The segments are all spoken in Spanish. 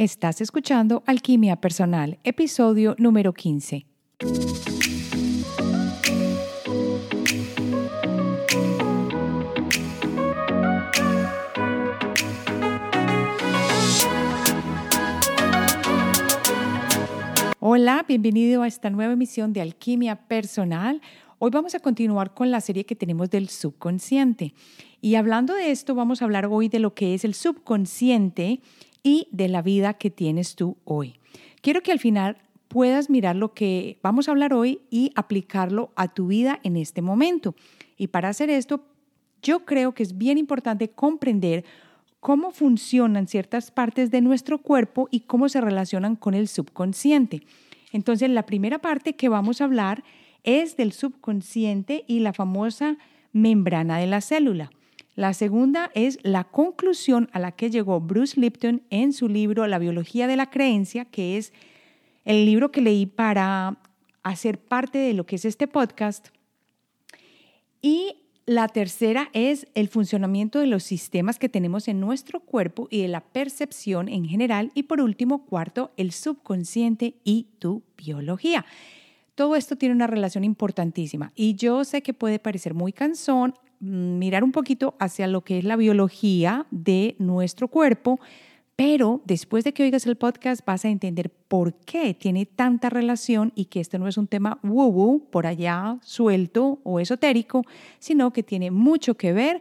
Estás escuchando Alquimia Personal, episodio número 15. Hola, bienvenido a esta nueva emisión de Alquimia Personal. Hoy vamos a continuar con la serie que tenemos del subconsciente. Y hablando de esto, vamos a hablar hoy de lo que es el subconsciente y de la vida que tienes tú hoy. Quiero que al final puedas mirar lo que vamos a hablar hoy y aplicarlo a tu vida en este momento. Y para hacer esto, yo creo que es bien importante comprender cómo funcionan ciertas partes de nuestro cuerpo y cómo se relacionan con el subconsciente. Entonces, la primera parte que vamos a hablar es del subconsciente y la famosa membrana de la célula. La segunda es la conclusión a la que llegó Bruce Lipton en su libro La biología de la creencia, que es el libro que leí para hacer parte de lo que es este podcast. Y la tercera es el funcionamiento de los sistemas que tenemos en nuestro cuerpo y de la percepción en general. Y por último, cuarto, el subconsciente y tu biología. Todo esto tiene una relación importantísima y yo sé que puede parecer muy cansón mirar un poquito hacia lo que es la biología de nuestro cuerpo, pero después de que oigas el podcast vas a entender por qué tiene tanta relación y que esto no es un tema woo-woo por allá suelto o esotérico, sino que tiene mucho que ver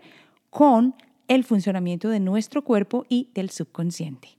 con el funcionamiento de nuestro cuerpo y del subconsciente.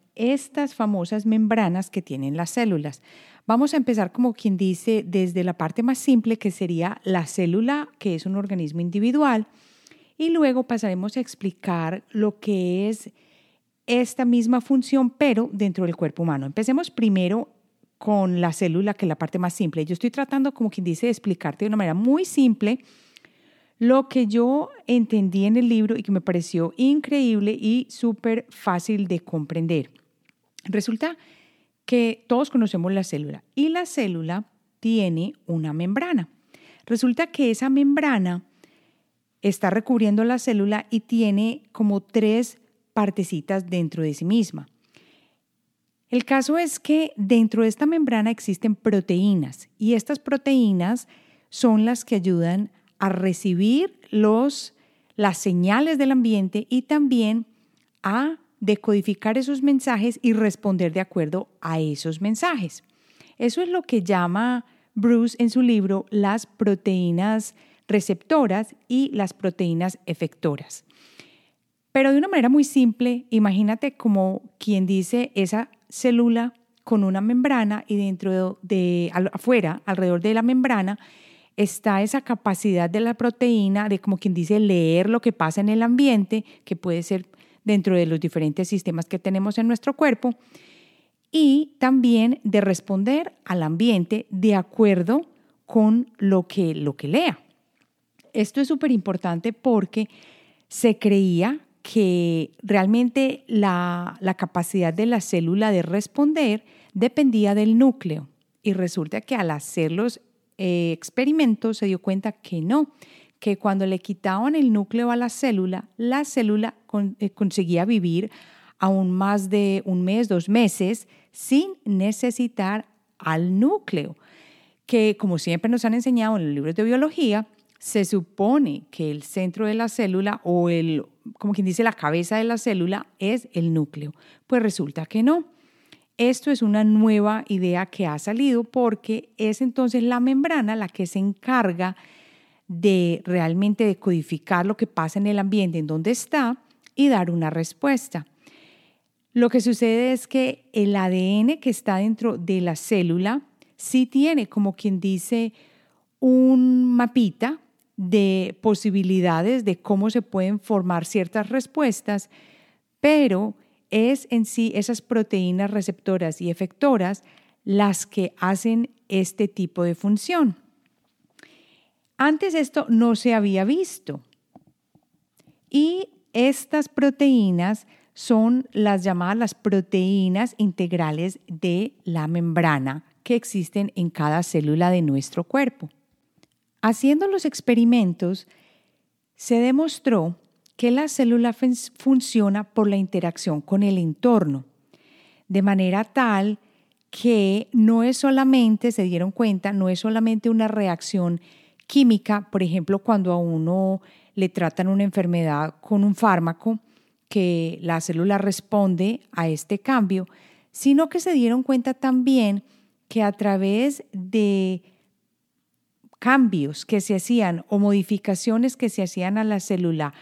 estas famosas membranas que tienen las células. Vamos a empezar como quien dice desde la parte más simple que sería la célula, que es un organismo individual, y luego pasaremos a explicar lo que es esta misma función, pero dentro del cuerpo humano. Empecemos primero con la célula, que es la parte más simple. Yo estoy tratando, como quien dice, de explicarte de una manera muy simple lo que yo entendí en el libro y que me pareció increíble y súper fácil de comprender. Resulta que todos conocemos la célula y la célula tiene una membrana. Resulta que esa membrana está recubriendo la célula y tiene como tres partecitas dentro de sí misma. El caso es que dentro de esta membrana existen proteínas y estas proteínas son las que ayudan a recibir los, las señales del ambiente y también a decodificar esos mensajes y responder de acuerdo a esos mensajes. Eso es lo que llama Bruce en su libro las proteínas receptoras y las proteínas efectoras. Pero de una manera muy simple, imagínate como quien dice esa célula con una membrana y dentro de, afuera, alrededor de la membrana, está esa capacidad de la proteína de como quien dice leer lo que pasa en el ambiente, que puede ser dentro de los diferentes sistemas que tenemos en nuestro cuerpo y también de responder al ambiente de acuerdo con lo que, lo que lea. Esto es súper importante porque se creía que realmente la, la, capacidad de la célula de responder dependía del núcleo y resulta que al hacer los eh, experimentos se dio cuenta que no, que cuando le quitaban el núcleo a la célula, la célula eh, conseguía vivir aún más de un mes, dos meses, sin necesitar al núcleo, que como siempre nos han enseñado en los libros de biología, se supone que el centro de la célula o el, como quien dice, la cabeza de la célula es el núcleo. Pues resulta que no. Esto es una nueva idea que ha salido porque es entonces la membrana la que se encarga de realmente decodificar lo que pasa en el ambiente en donde está y dar una respuesta. Lo que sucede es que el ADN que está dentro de la célula sí tiene, como quien dice, un mapita de posibilidades de cómo se pueden formar ciertas respuestas, pero es en sí esas proteínas receptoras y efectoras las que hacen este tipo de función. Antes esto no se había visto. Y estas proteínas son las llamadas las proteínas integrales de la membrana que existen en cada célula de nuestro cuerpo. Haciendo los experimentos, se demostró que la célula funciona por la interacción con el entorno, de manera tal que no es solamente, se dieron cuenta, no es solamente una reacción química, por ejemplo, cuando a uno le tratan una enfermedad con un fármaco, que la célula responde a este cambio, sino que se dieron cuenta también que a través de cambios que se hacían o modificaciones que se hacían a la célula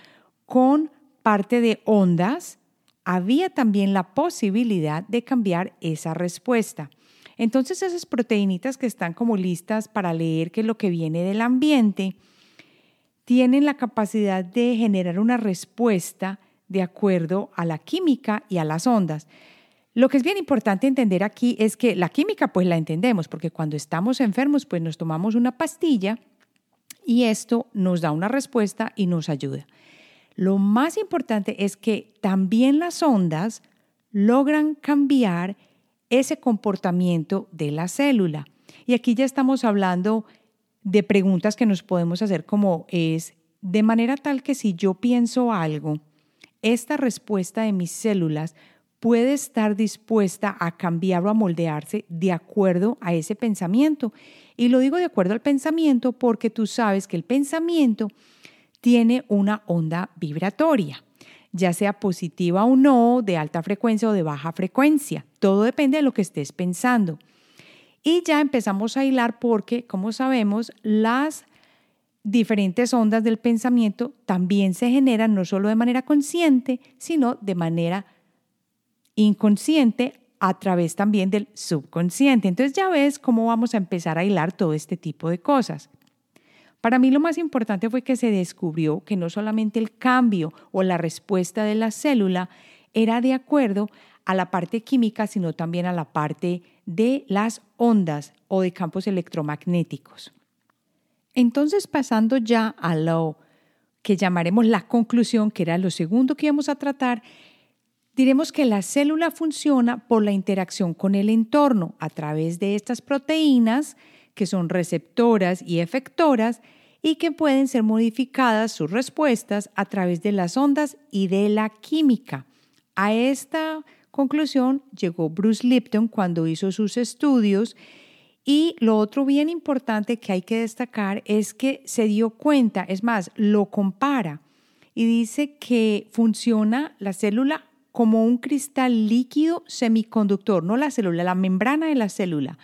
con parte de ondas, había también la posibilidad de cambiar esa respuesta. Entonces esas proteínitas que están como listas para leer que lo que viene del ambiente, tienen la capacidad de generar una respuesta de acuerdo a la química y a las ondas. Lo que es bien importante entender aquí es que la química pues la entendemos porque cuando estamos enfermos pues nos tomamos una pastilla y esto nos da una respuesta y nos ayuda. Lo más importante es que también las ondas logran cambiar ese comportamiento de la célula. Y aquí ya estamos hablando de preguntas que nos podemos hacer como es, de manera tal que si yo pienso algo, esta respuesta de mis células puede estar dispuesta a cambiar o a moldearse de acuerdo a ese pensamiento. Y lo digo de acuerdo al pensamiento porque tú sabes que el pensamiento tiene una onda vibratoria, ya sea positiva o no, de alta frecuencia o de baja frecuencia. Todo depende de lo que estés pensando. Y ya empezamos a hilar porque, como sabemos, las diferentes ondas del pensamiento también se generan no solo de manera consciente, sino de manera inconsciente a través también del subconsciente. Entonces ya ves cómo vamos a empezar a hilar todo este tipo de cosas. Para mí lo más importante fue que se descubrió que no solamente el cambio o la respuesta de la célula era de acuerdo a la parte química, sino también a la parte de las ondas o de campos electromagnéticos. Entonces, pasando ya a lo que llamaremos la conclusión, que era lo segundo que íbamos a tratar, diremos que la célula funciona por la interacción con el entorno a través de estas proteínas que son receptoras y efectoras y que pueden ser modificadas sus respuestas a través de las ondas y de la química. A esta conclusión llegó Bruce Lipton cuando hizo sus estudios y lo otro bien importante que hay que destacar es que se dio cuenta, es más, lo compara y dice que funciona la célula como un cristal líquido semiconductor, no la célula, la membrana de la célula.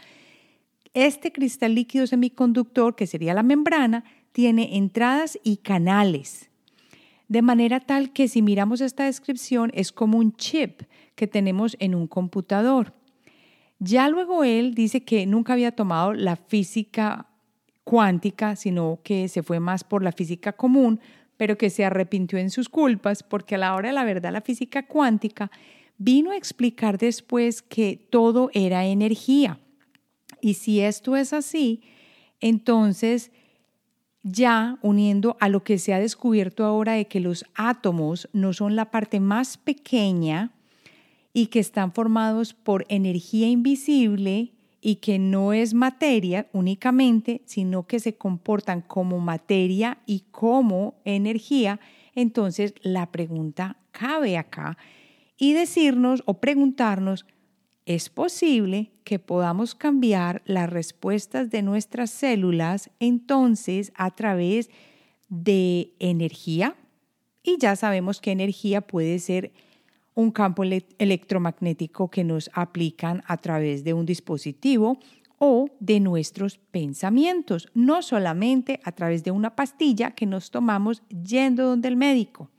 Este cristal líquido semiconductor, que sería la membrana, tiene entradas y canales, de manera tal que si miramos esta descripción es como un chip que tenemos en un computador. Ya luego él dice que nunca había tomado la física cuántica, sino que se fue más por la física común, pero que se arrepintió en sus culpas porque a la hora de la verdad la física cuántica vino a explicar después que todo era energía. Y si esto es así, entonces ya uniendo a lo que se ha descubierto ahora de que los átomos no son la parte más pequeña y que están formados por energía invisible y que no es materia únicamente, sino que se comportan como materia y como energía, entonces la pregunta cabe acá y decirnos o preguntarnos, ¿es posible que podamos cambiar las respuestas de nuestras células entonces a través de energía? Y ya sabemos que energía puede ser un campo electromagnético que nos aplican a través de un dispositivo o de nuestros pensamientos, no solamente a través de una pastilla que nos tomamos yendo donde el médico.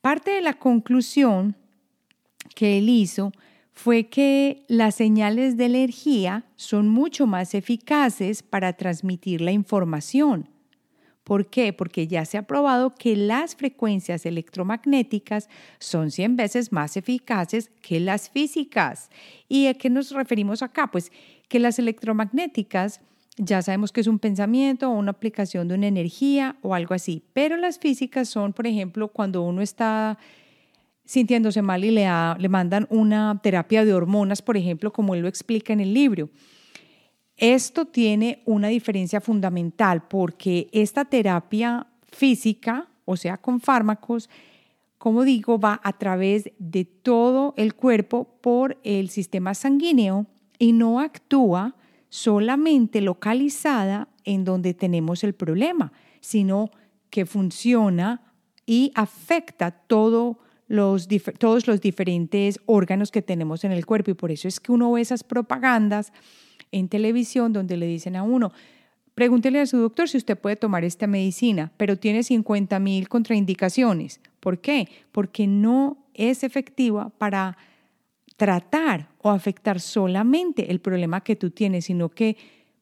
Parte de la conclusión que él hizo fue que las señales de energía son mucho más eficaces para transmitir la información. ¿Por qué? Porque ya se ha probado que las frecuencias electromagnéticas son 100 veces más eficaces que las físicas. ¿Y a qué nos referimos acá? Pues que las electromagnéticas ya sabemos que es un pensamiento o una aplicación de una energía o algo así, pero las físicas son, por ejemplo, cuando uno está sintiéndose mal y le, le mandan una terapia de hormonas, por ejemplo, como él lo explica en el libro. Esto tiene una diferencia fundamental porque esta terapia física, o sea, con fármacos, como digo, va a través de todo el cuerpo por el sistema sanguíneo y no actúa solamente localizada en donde tenemos el problema, sino que funciona y afecta todo los, todos los diferentes órganos que tenemos en el cuerpo. Y por eso es que uno ve esas propagandas en televisión donde le dicen a uno, pregúntele a su doctor si usted puede tomar esta medicina, pero tiene 50 mil contraindicaciones. ¿Por qué? Porque no es efectiva para tratar o afectar solamente el problema que tú tienes, sino que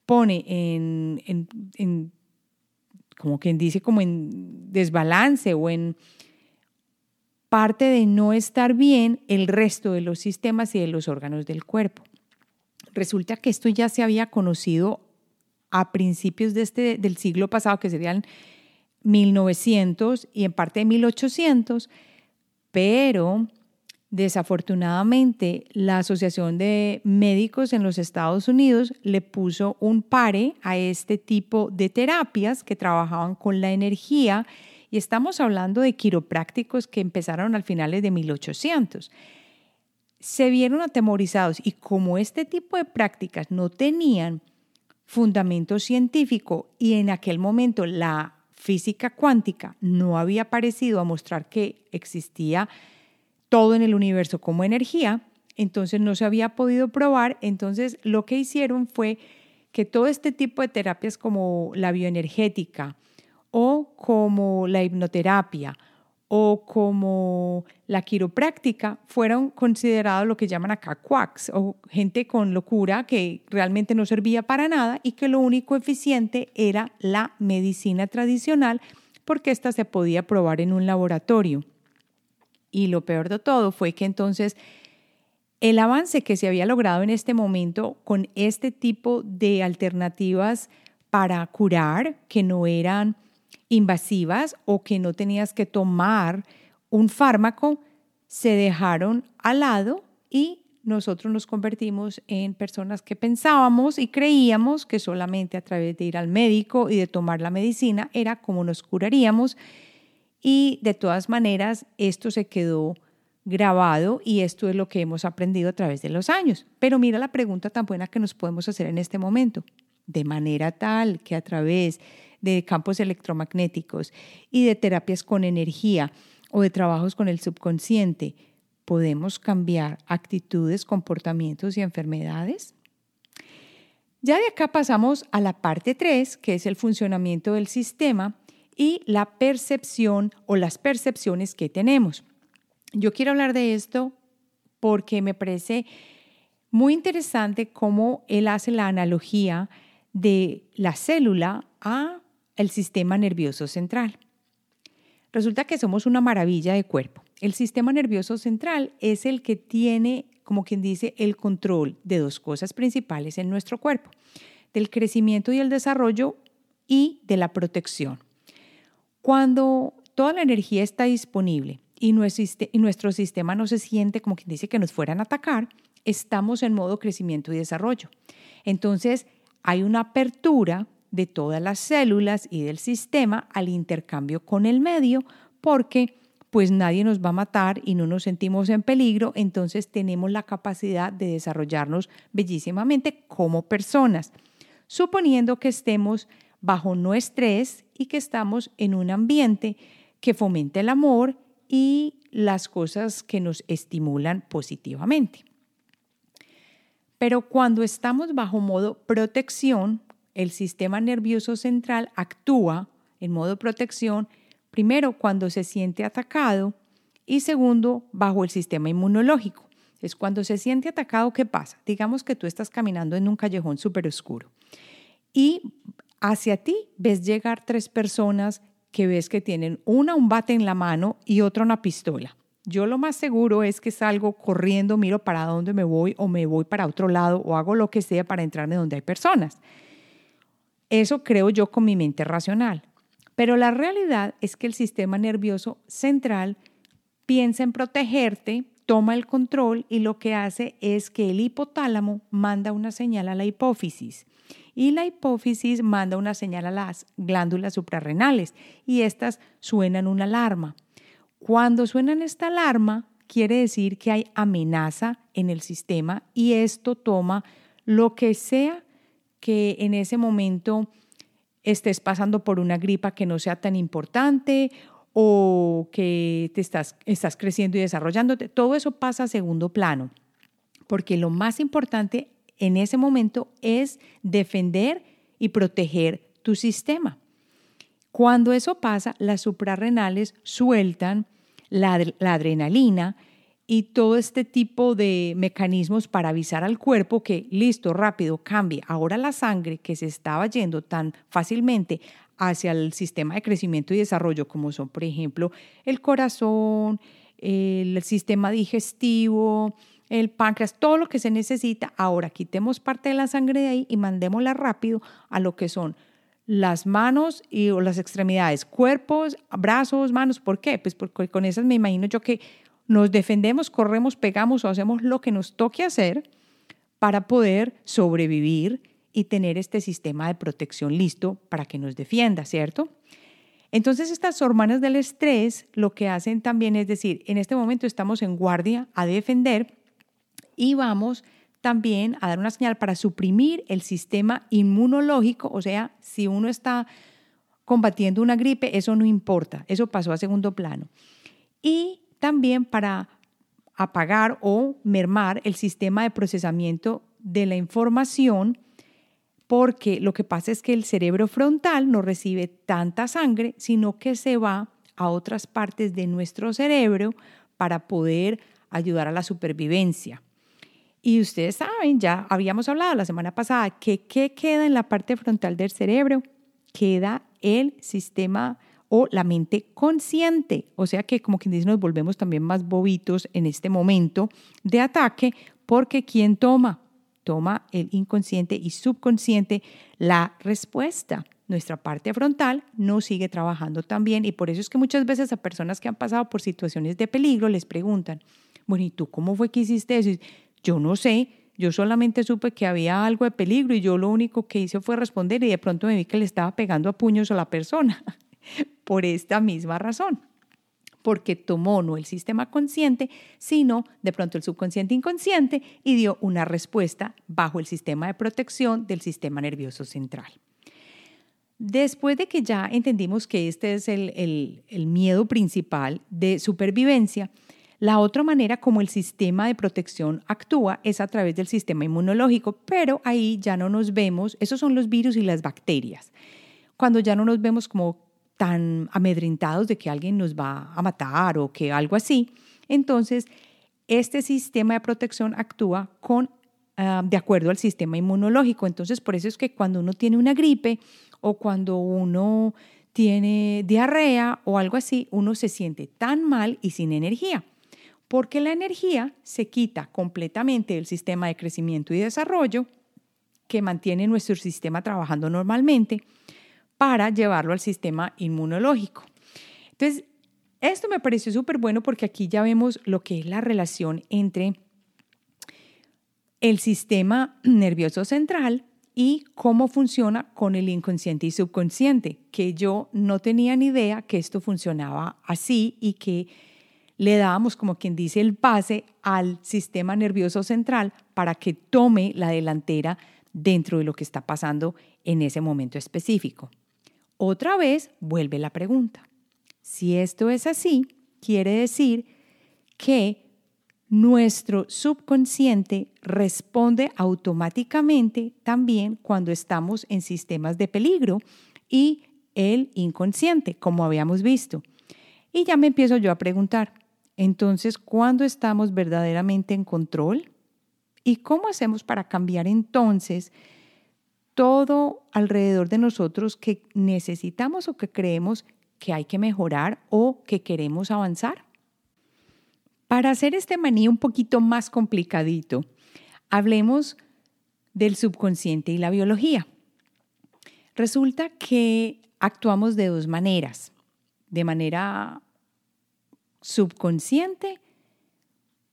pone en, en como quien dice, como en desbalance o en parte de no estar bien el resto de los sistemas y de los órganos del cuerpo. Resulta que esto ya se había conocido a principios de este, del siglo pasado, que serían 1900 y en parte de 1800, pero desafortunadamente la Asociación de Médicos en los Estados Unidos le puso un pare a este tipo de terapias que trabajaban con la energía y estamos hablando de quiroprácticos que empezaron al finales de 1800 se vieron atemorizados y como este tipo de prácticas no tenían fundamento científico y en aquel momento la física cuántica no había parecido a mostrar que existía todo en el universo como energía, entonces no se había podido probar, entonces lo que hicieron fue que todo este tipo de terapias como la bioenergética o como la hipnoterapia o como la quiropráctica fueron considerados lo que llaman acá quacks o gente con locura que realmente no servía para nada y que lo único eficiente era la medicina tradicional porque ésta se podía probar en un laboratorio. Y lo peor de todo fue que entonces el avance que se había logrado en este momento con este tipo de alternativas para curar que no eran invasivas o que no tenías que tomar un fármaco, se dejaron al lado y nosotros nos convertimos en personas que pensábamos y creíamos que solamente a través de ir al médico y de tomar la medicina era como nos curaríamos. Y de todas maneras, esto se quedó grabado y esto es lo que hemos aprendido a través de los años. Pero mira la pregunta tan buena que nos podemos hacer en este momento. De manera tal que a través de campos electromagnéticos y de terapias con energía o de trabajos con el subconsciente, ¿podemos cambiar actitudes, comportamientos y enfermedades? Ya de acá pasamos a la parte 3, que es el funcionamiento del sistema y la percepción o las percepciones que tenemos. Yo quiero hablar de esto porque me parece muy interesante cómo él hace la analogía de la célula a el sistema nervioso central. Resulta que somos una maravilla de cuerpo. El sistema nervioso central es el que tiene, como quien dice, el control de dos cosas principales en nuestro cuerpo, del crecimiento y el desarrollo y de la protección. Cuando toda la energía está disponible y nuestro sistema no se siente como quien dice que nos fueran a atacar, estamos en modo crecimiento y desarrollo. Entonces, hay una apertura de todas las células y del sistema al intercambio con el medio, porque pues nadie nos va a matar y no nos sentimos en peligro, entonces tenemos la capacidad de desarrollarnos bellísimamente como personas, suponiendo que estemos bajo no estrés y que estamos en un ambiente que fomente el amor y las cosas que nos estimulan positivamente. Pero cuando estamos bajo modo protección, el sistema nervioso central actúa en modo protección, primero cuando se siente atacado y segundo bajo el sistema inmunológico. Es cuando se siente atacado, ¿qué pasa? Digamos que tú estás caminando en un callejón súper oscuro y hacia ti ves llegar tres personas que ves que tienen una un bate en la mano y otra una pistola. Yo lo más seguro es que salgo corriendo, miro para dónde me voy o me voy para otro lado o hago lo que sea para entrarme donde hay personas. Eso creo yo con mi mente racional. Pero la realidad es que el sistema nervioso central piensa en protegerte, toma el control y lo que hace es que el hipotálamo manda una señal a la hipófisis y la hipófisis manda una señal a las glándulas suprarrenales y estas suenan una alarma. Cuando suenan esta alarma, quiere decir que hay amenaza en el sistema y esto toma lo que sea que en ese momento estés pasando por una gripa que no sea tan importante o que te estás, estás creciendo y desarrollándote. Todo eso pasa a segundo plano, porque lo más importante en ese momento es defender y proteger tu sistema. Cuando eso pasa, las suprarrenales sueltan la, adrenalina y todo este tipo de mecanismos para avisar al cuerpo que, listo, rápido, cambie. Ahora la sangre que se estaba yendo tan fácilmente hacia el sistema de crecimiento y desarrollo, como son, por ejemplo, el corazón, el sistema digestivo, el páncreas, todo lo que se necesita. Ahora quitemos parte de la sangre de ahí y mandémosla rápido a lo que son las manos y o las extremidades, cuerpos, brazos, manos. ¿Por qué? Pues porque con esas me imagino yo que nos defendemos, corremos, pegamos o hacemos lo que nos toque hacer para poder sobrevivir y tener este sistema de protección listo para que nos defienda, ¿cierto? Entonces estas hormonas del estrés lo que hacen también es decir, en este momento estamos en guardia a defender y vamos también a dar una señal para suprimir el sistema inmunológico, o sea, si uno está combatiendo una gripe, eso no importa, eso pasó a segundo plano. Y también para apagar o mermar el sistema de procesamiento de la información, porque lo que pasa es que el cerebro frontal no recibe tanta sangre, sino que se va a otras partes de nuestro cerebro para poder ayudar a la supervivencia. Y ustedes saben, ya habíamos hablado la semana pasada, que qué queda en la parte frontal del cerebro? Queda el sistema o la mente consciente. O sea que como quien dice, nos volvemos también más bobitos en este momento de ataque, porque ¿quién toma? Toma el inconsciente y subconsciente la respuesta. Nuestra parte frontal no sigue trabajando tan bien y por eso es que muchas veces a personas que han pasado por situaciones de peligro les preguntan, bueno, ¿y tú cómo fue que hiciste eso? Yo no sé, yo solamente supe que había algo de peligro y yo lo único que hice fue responder y de pronto me vi que le estaba pegando a puños a la persona por esta misma razón porque tomó no el sistema consciente, sino de pronto el subconsciente inconsciente y dio una respuesta bajo el sistema de protección del sistema nervioso central. Después de que ya entendimos que este es el, el, miedo principal de supervivencia, la otra manera como el sistema de protección actúa es a través del sistema inmunológico, pero ahí ya no nos vemos, esos son los virus y las bacterias. Cuando ya no nos vemos como tan amedrentados de que alguien nos va a matar o que algo así, entonces este sistema de protección actúa con, ah, de acuerdo al sistema inmunológico. Entonces, por eso es que cuando uno tiene una gripe o cuando uno tiene diarrea o algo así, uno se siente tan mal y sin energía porque la energía se quita completamente del sistema de crecimiento y desarrollo que mantiene nuestro sistema trabajando normalmente para llevarlo al sistema inmunológico. Entonces, esto me pareció súper bueno porque aquí ya vemos lo que es la relación entre el sistema nervioso central y cómo funciona con el inconsciente y subconsciente, que yo no tenía ni idea que esto funcionaba así y que le dábamos, como quien dice, el pase al sistema nervioso central para que tome la delantera dentro de lo que está pasando en ese momento específico. Otra vez vuelve la pregunta. Si esto es así, quiere decir que nuestro subconsciente responde automáticamente también cuando estamos en sistemas de peligro y el inconsciente, como habíamos visto. Y ya me empiezo yo a preguntar, entonces, ¿cuándo estamos verdaderamente en control? ¿Y cómo hacemos para cambiar entonces todo alrededor de nosotros que necesitamos o que creemos que hay que mejorar o que queremos avanzar. Para hacer este maní un poquito más complicadito, hablemos del subconsciente y la biología. Resulta que actuamos de dos maneras, de manera subconsciente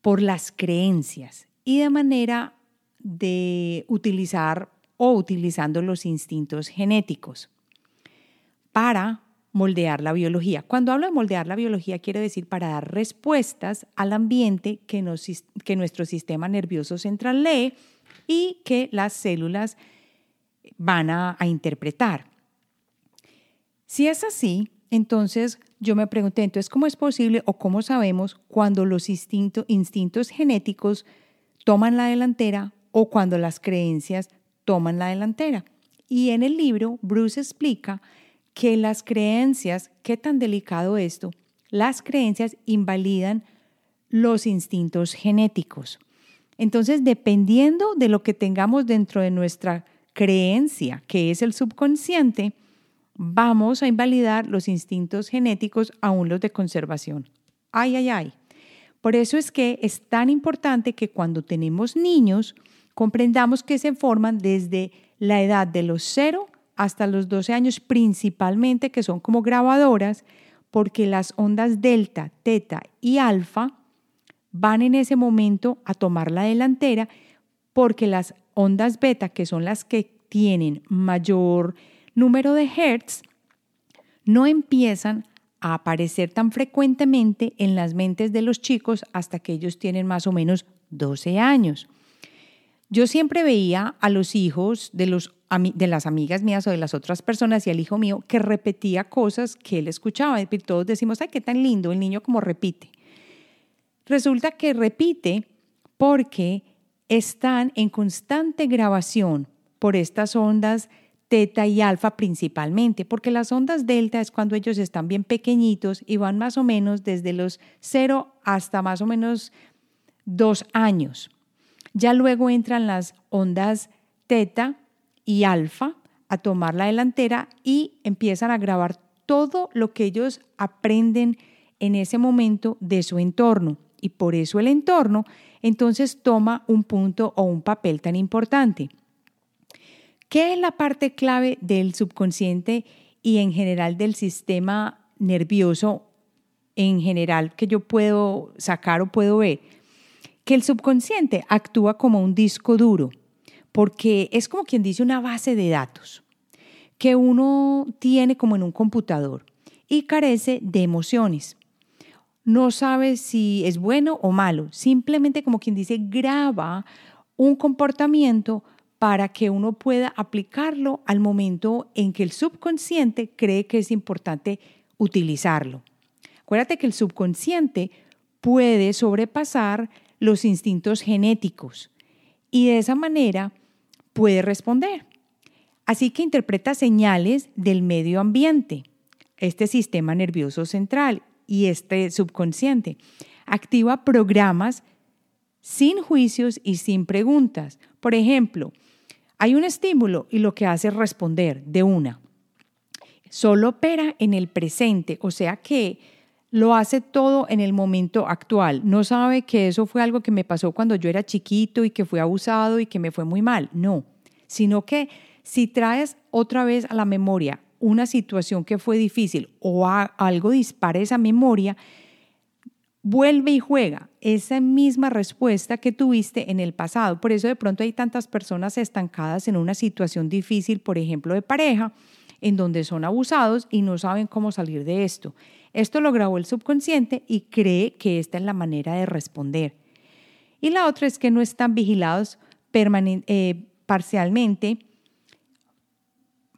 por las creencias y de manera de utilizar o utilizando los instintos genéticos para moldear la biología. Cuando hablo de moldear la biología, quiero decir para dar respuestas al ambiente que, que nuestro sistema nervioso central lee y que las células van a, interpretar. Si es así, entonces yo me pregunté, entonces, ¿cómo es posible o cómo sabemos cuando los instintos genéticos toman la delantera o cuando las creencias toman la delantera? Y en el libro, Bruce explica que las creencias, qué tan delicado esto, las creencias invalidan los instintos genéticos. Entonces, dependiendo de lo que tengamos dentro de nuestra creencia, que es el subconsciente, vamos a invalidar los instintos genéticos, aún los de conservación. Ay, ay, ay. Por eso es que es tan importante que cuando tenemos niños, comprendamos que se forman desde la edad de los 0 hasta los 12 años principalmente, que son como grabadoras, porque las ondas delta, teta y alfa van en ese momento a tomar la delantera, porque las ondas beta, que son las que tienen mayor número de hertz, no empiezan a aparecer tan frecuentemente en las mentes de los chicos hasta que ellos tienen más o menos 12 años. Yo siempre veía a los hijos de, los, de las amigas mías o de las otras personas y al hijo mío que repetía cosas que él escuchaba. Y todos decimos, ay, qué tan lindo el niño como repite. Resulta que repite porque están en constante grabación por estas ondas teta y alfa principalmente, porque las ondas delta es cuando ellos están bien pequeñitos y van más o menos desde los 0 hasta más o menos dos años. Ya luego entran las ondas teta y alfa a tomar la delantera y empiezan a grabar todo lo que ellos aprenden en ese momento de su entorno. Y por eso el entorno entonces toma un punto o un papel tan importante. ¿Qué es la parte clave del subconsciente y en general del sistema nervioso en general que yo puedo sacar o puedo ver? Que el subconsciente actúa como un disco duro, porque es como quien dice una base de datos que uno tiene como en un computador y carece de emociones. No sabe si es bueno o malo, simplemente como quien dice graba un comportamiento para que uno pueda aplicarlo al momento en que el subconsciente cree que es importante utilizarlo. Acuérdate que el subconsciente puede sobrepasar los instintos genéticos y de esa manera puede responder. Así que interpreta señales del medio ambiente, este sistema nervioso central y este subconsciente. Activa programas sin juicios y sin preguntas. Por ejemplo, hay un estímulo y lo que hace es responder de una. Solo opera en el presente, o sea que lo hace todo en el momento actual. No sabe que eso fue algo que me pasó cuando yo era chiquito y que fui abusado y que me fue muy mal. No, sino que si traes otra vez a la memoria una situación que fue difícil o algo dispara esa memoria, vuelve y juega esa misma respuesta que tuviste en el pasado. Por eso de pronto hay tantas personas estancadas en una situación difícil, por ejemplo, de pareja, en donde son abusados y no saben cómo salir de esto. Esto lo grabó el subconsciente y cree que esta es la manera de responder. Y la otra es que no están vigilados eh, parcialmente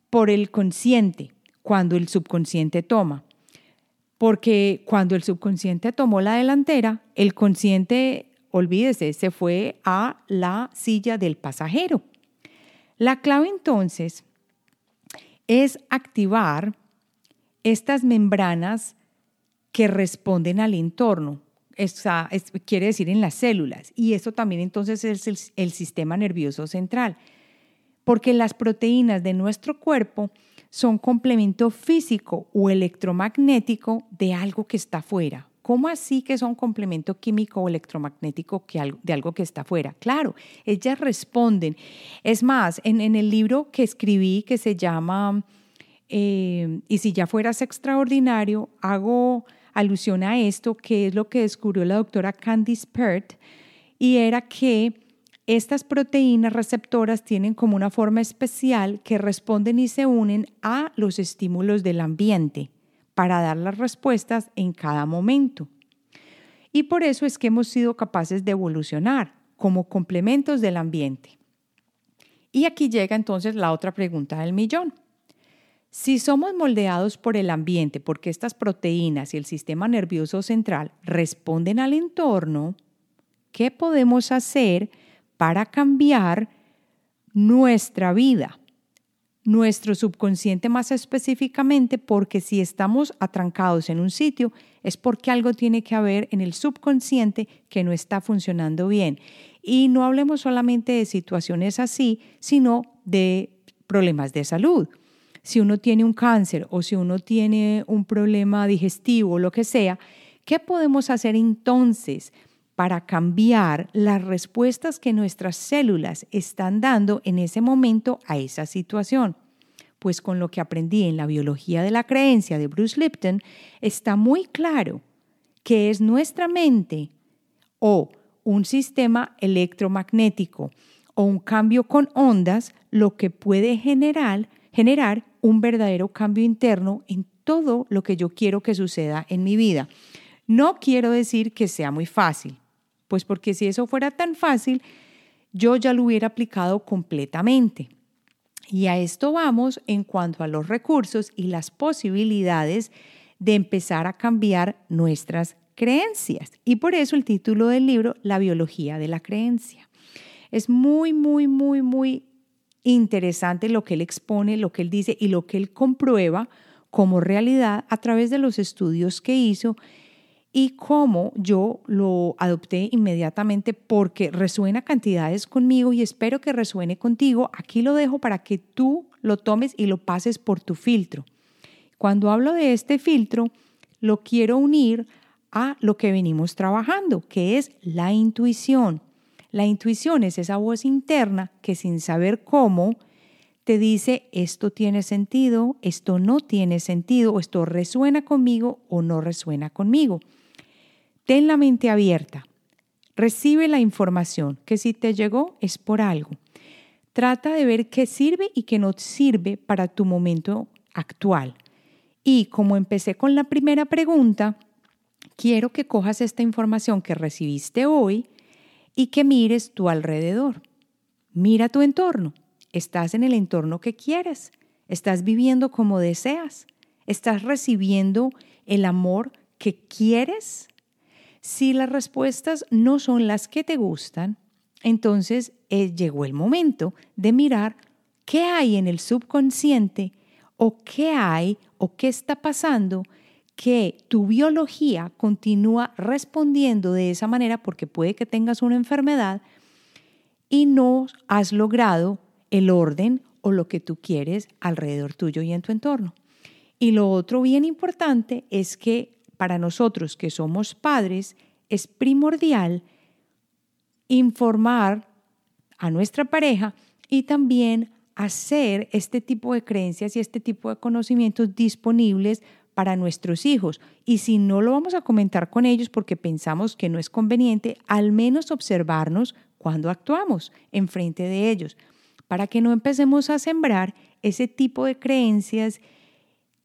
por el consciente cuando el subconsciente toma. Porque cuando el subconsciente tomó la delantera, el consciente, olvídese, se fue a la silla del pasajero. La clave entonces es activar estas membranas que responden al entorno. quiere decir en las células. Y eso también entonces es el, sistema nervioso central. porque las proteínas de nuestro cuerpo son complemento físico o electromagnético de algo que está fuera. ¿Cómo así que son complemento químico o electromagnético de algo que está fuera? Claro, ellas responden. Es más, en, el libro que escribí que se llama eh, Y si ya fueras extraordinario, hago alusión a esto, que es lo que descubrió la doctora Candice Pert, y era que estas proteínas receptoras tienen como una forma especial que responden y se unen a los estímulos del ambiente para dar las respuestas en cada momento. Y por eso es que hemos sido capaces de evolucionar como complementos del ambiente. Y aquí llega entonces la otra pregunta del millón. Si somos moldeados por el ambiente, porque estas proteínas y el sistema nervioso central responden al entorno, ¿qué podemos hacer para cambiar nuestra vida, nuestro subconsciente más específicamente, porque si estamos atrancados en un sitio es porque algo tiene que haber en el subconsciente que no está funcionando bien. Y no hablemos solamente de situaciones así, sino de problemas de salud. Si uno tiene un cáncer o si uno tiene un problema digestivo o lo que sea, ¿qué podemos hacer entonces? para cambiar las respuestas que nuestras células están dando en ese momento a esa situación. Pues con lo que aprendí en la biología de la creencia de Bruce Lipton, está muy claro que es nuestra mente o un sistema electromagnético o un cambio con ondas lo que puede generar, generar un verdadero cambio interno en todo lo que yo quiero que suceda en mi vida. No quiero decir que sea muy fácil, pues porque si eso fuera tan fácil, yo ya lo hubiera aplicado completamente. Y a esto vamos en cuanto a los recursos y las posibilidades de empezar a cambiar nuestras creencias. Y por eso el título del libro, La biología de la creencia. Es muy, muy, muy, muy interesante lo que él expone, lo que él dice y lo que él comprueba como realidad a través de los estudios que hizo y cómo yo lo adopté inmediatamente porque resuena cantidades conmigo y espero que resuene contigo. Aquí lo dejo para que tú lo tomes y lo pases por tu filtro. Cuando hablo de este filtro, lo quiero unir a lo que venimos trabajando, que es la intuición. La intuición es esa voz interna que sin saber cómo te dice esto tiene sentido, esto no tiene sentido, esto resuena conmigo o no resuena conmigo. Ten la mente abierta. Recibe la información, que si te llegó es por algo. Trata de ver qué sirve y qué no sirve para tu momento actual. Y como empecé con la primera pregunta, quiero que cojas esta información que recibiste hoy y que mires tu alrededor. Mira tu entorno. ¿Estás en el entorno que quieres? ¿Estás viviendo como deseas? ¿Estás recibiendo el amor que quieres? Si las respuestas no son las que te gustan, entonces eh, llegó el momento de mirar qué hay en el subconsciente o qué hay o qué está pasando que tu biología continúa respondiendo de esa manera porque puede que tengas una enfermedad y no has logrado el orden o lo que tú quieres alrededor tuyo y en tu entorno. Y lo otro bien importante es que para nosotros que somos padres es primordial informar a nuestra pareja y también hacer este tipo de creencias y este tipo de conocimientos disponibles para nuestros hijos. Y si no lo vamos a comentar con ellos porque pensamos que no es conveniente, al menos observarnos cuando actuamos en frente de ellos, para que no empecemos a sembrar ese tipo de creencias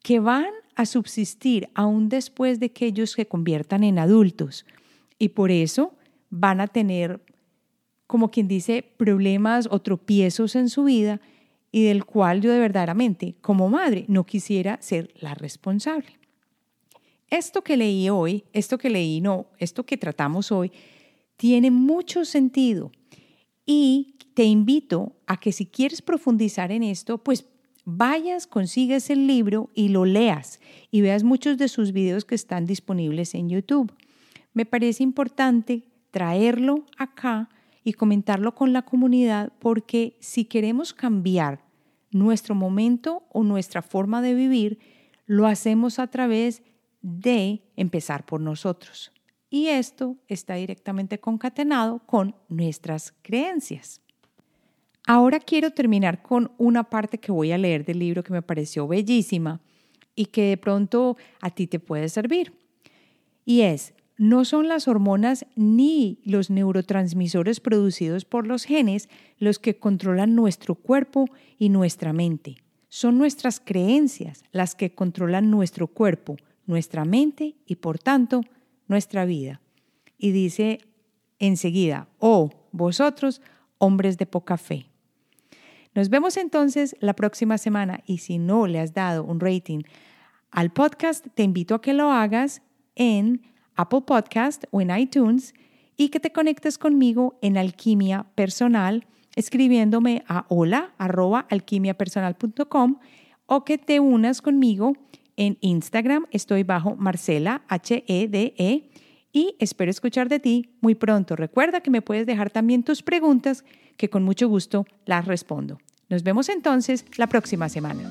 que van a subsistir aún después de que ellos se conviertan en adultos. Y por eso van a tener, como quien dice, problemas o tropiezos en su vida y del cual yo de verdaderamente, como madre, no quisiera ser la responsable. Esto que leí hoy, esto que leí, no, esto que tratamos hoy, tiene mucho sentido y te invito a que si quieres profundizar en esto, pues vayas, consigues el libro y lo leas y veas muchos de sus videos que están disponibles en YouTube. Me parece importante traerlo acá y comentarlo con la comunidad porque si queremos cambiar nuestro momento o nuestra forma de vivir, lo hacemos a través de empezar por nosotros. Y esto está directamente concatenado con nuestras creencias. Ahora quiero terminar con una parte que voy a leer del libro que me pareció bellísima y que de pronto a ti te puede servir. Y es, no son las hormonas ni los neurotransmisores producidos por los genes los que controlan nuestro cuerpo y nuestra mente. Son nuestras creencias las que controlan nuestro cuerpo, nuestra mente y por tanto nuestra vida. Y dice enseguida, oh, vosotros, hombres de poca fe. Nos vemos entonces la próxima semana y si no le has dado un rating al podcast, te invito a que lo hagas en Apple Podcast o en iTunes y que te conectes conmigo en Alquimia Personal escribiéndome a hola alquimiapersonal.com o que te unas conmigo en Instagram. Estoy bajo Marcela H-E-D-E -E, y espero escuchar de ti muy pronto. Recuerda que me puedes dejar también tus preguntas que con mucho gusto las respondo. Nos vemos entonces la próxima semana.